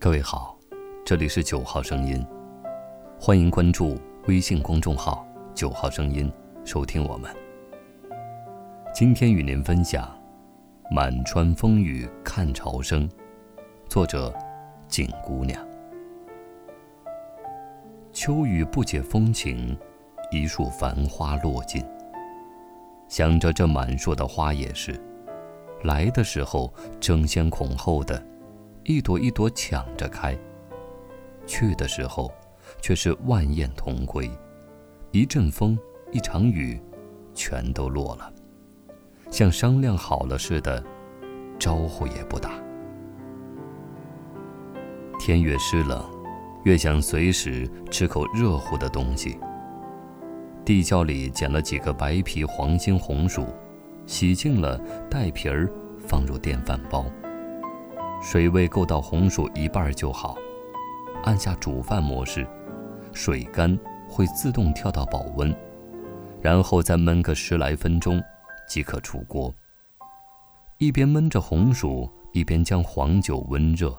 各位好，这里是九号声音，欢迎关注微信公众号“九号声音”，收听我们。今天与您分享《满川风雨看潮生》，作者景姑娘。秋雨不解风情，一树繁花落尽。想着这满树的花也是，来的时候争先恐后的。一朵一朵抢着开，去的时候，却是万雁同归。一阵风，一场雨，全都落了，像商量好了似的，招呼也不打。天越湿冷，越想随时吃口热乎的东西。地窖里捡了几个白皮黄心红薯，洗净了，带皮儿，放入电饭煲。水位够到红薯一半就好，按下煮饭模式，水干会自动跳到保温，然后再焖个十来分钟，即可出锅。一边焖着红薯，一边将黄酒温热。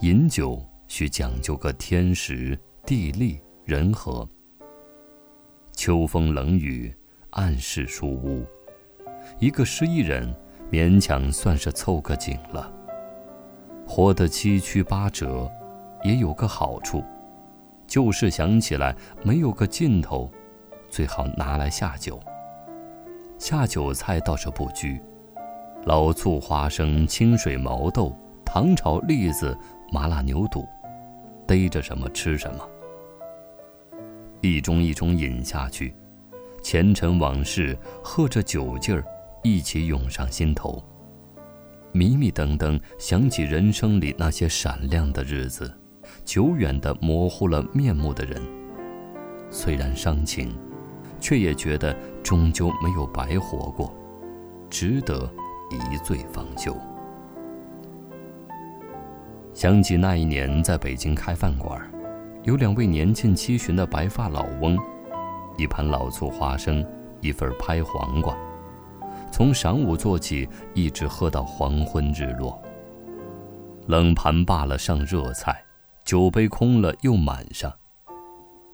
饮酒需讲究个天时地利人和。秋风冷雨，暗室书屋，一个失意人勉强算是凑个景了。活得七曲八折，也有个好处，旧事想起来没有个尽头，最好拿来下酒。下酒菜倒是不拘，老醋、花生、清水、毛豆、糖炒栗子、麻辣牛肚，逮着什么吃什么。一盅一盅饮下去，前尘往事和着酒劲儿一起涌上心头。迷迷瞪瞪想起人生里那些闪亮的日子，久远的模糊了面目的人。虽然伤情，却也觉得终究没有白活过，值得一醉方休。想起那一年在北京开饭馆，有两位年近七旬的白发老翁，一盘老醋花生，一份拍黄瓜。从晌午做起，一直喝到黄昏日落。冷盘罢了，上热菜，酒杯空了又满上。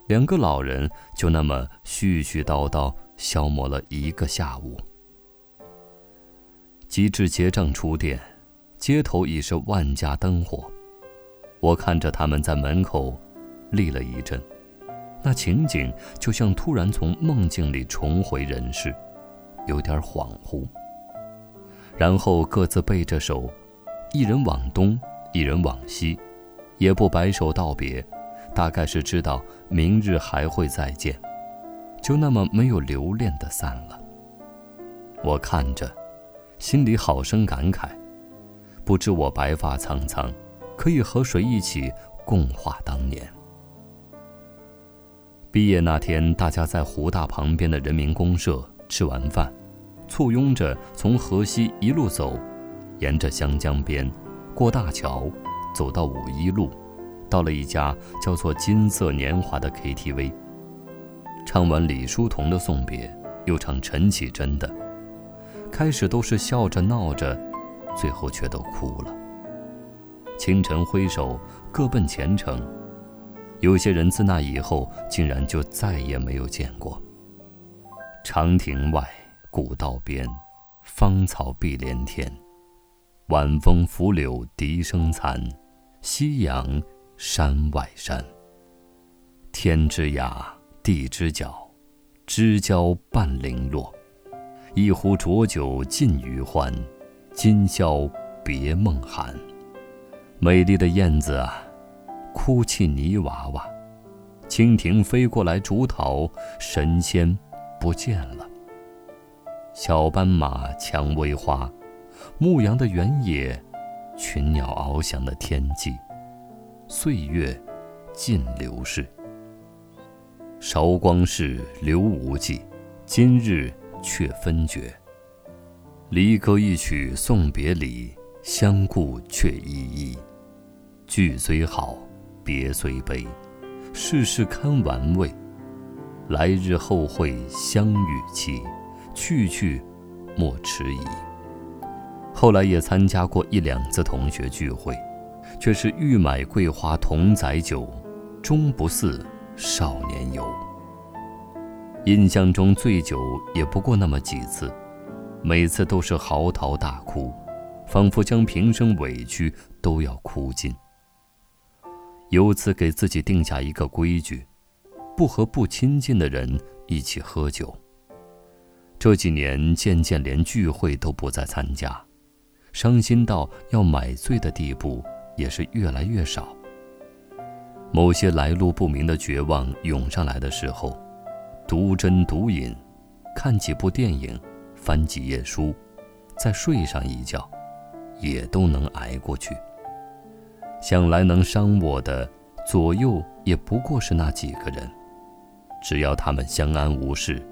两个老人就那么絮絮叨叨消磨了一个下午。及至结账出店，街头已是万家灯火。我看着他们在门口立了一阵，那情景就像突然从梦境里重回人世。有点恍惚，然后各自背着手，一人往东，一人往西，也不摆手道别，大概是知道明日还会再见，就那么没有留恋的散了。我看着，心里好生感慨，不知我白发苍苍，可以和谁一起共话当年。毕业那天，大家在湖大旁边的人民公社。吃完饭，簇拥着从河西一路走，沿着湘江边，过大桥，走到五一路，到了一家叫做“金色年华”的 KTV。唱完李叔同的送别，又唱陈绮贞的。开始都是笑着闹着，最后却都哭了。清晨挥手，各奔前程。有些人自那以后，竟然就再也没有见过。长亭外，古道边，芳草碧连天。晚风拂柳笛声残，夕阳山外山。天之涯，地之角，知交半零落。一壶浊酒尽余欢，今宵别梦寒。美丽的燕子啊，哭泣泥娃娃。蜻蜓飞过来竹桃，神仙。不见了。小斑马，蔷薇花，牧羊的原野，群鸟翱翔的天际，岁月尽流逝。韶光逝，留无迹，今日却分绝。离歌一曲送别离，相顾却依依。聚虽好，别虽悲，世事堪玩味。来日后会相遇期，去去莫迟疑。后来也参加过一两次同学聚会，却是欲买桂花同载酒，终不似少年游。印象中醉酒也不过那么几次，每次都是嚎啕大哭，仿佛将平生委屈都要哭尽。由此给自己定下一个规矩：不和不亲近的人一起喝酒。这几年渐渐连聚会都不再参加，伤心到要买醉的地步也是越来越少。某些来路不明的绝望涌上来的时候。独斟独饮，看几部电影，翻几页书，再睡上一觉，也都能挨过去。想来能伤我的左右也不过是那几个人，只要他们相安无事，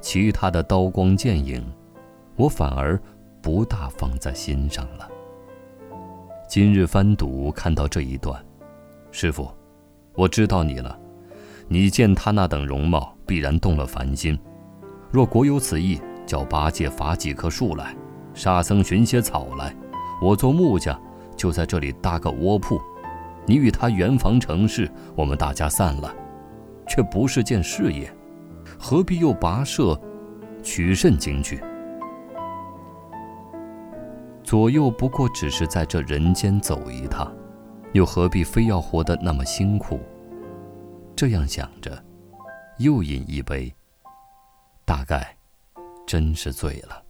其他的刀光剑影，我反而不大放在心上了。今日翻读看到这一段，师傅，我知道你了。你见他那等容貌，必然动了凡心。若果有此意，叫八戒伐几棵树来，沙僧寻些草来，我做木匠，就在这里搭个窝铺。你与他圆房成事，我们大家散了，却不是件事业，何必又跋涉，取甚经去？左右不过只是在这人间走一趟，又何必非要活得那么辛苦？这样想着，又饮一杯，大概真是醉了。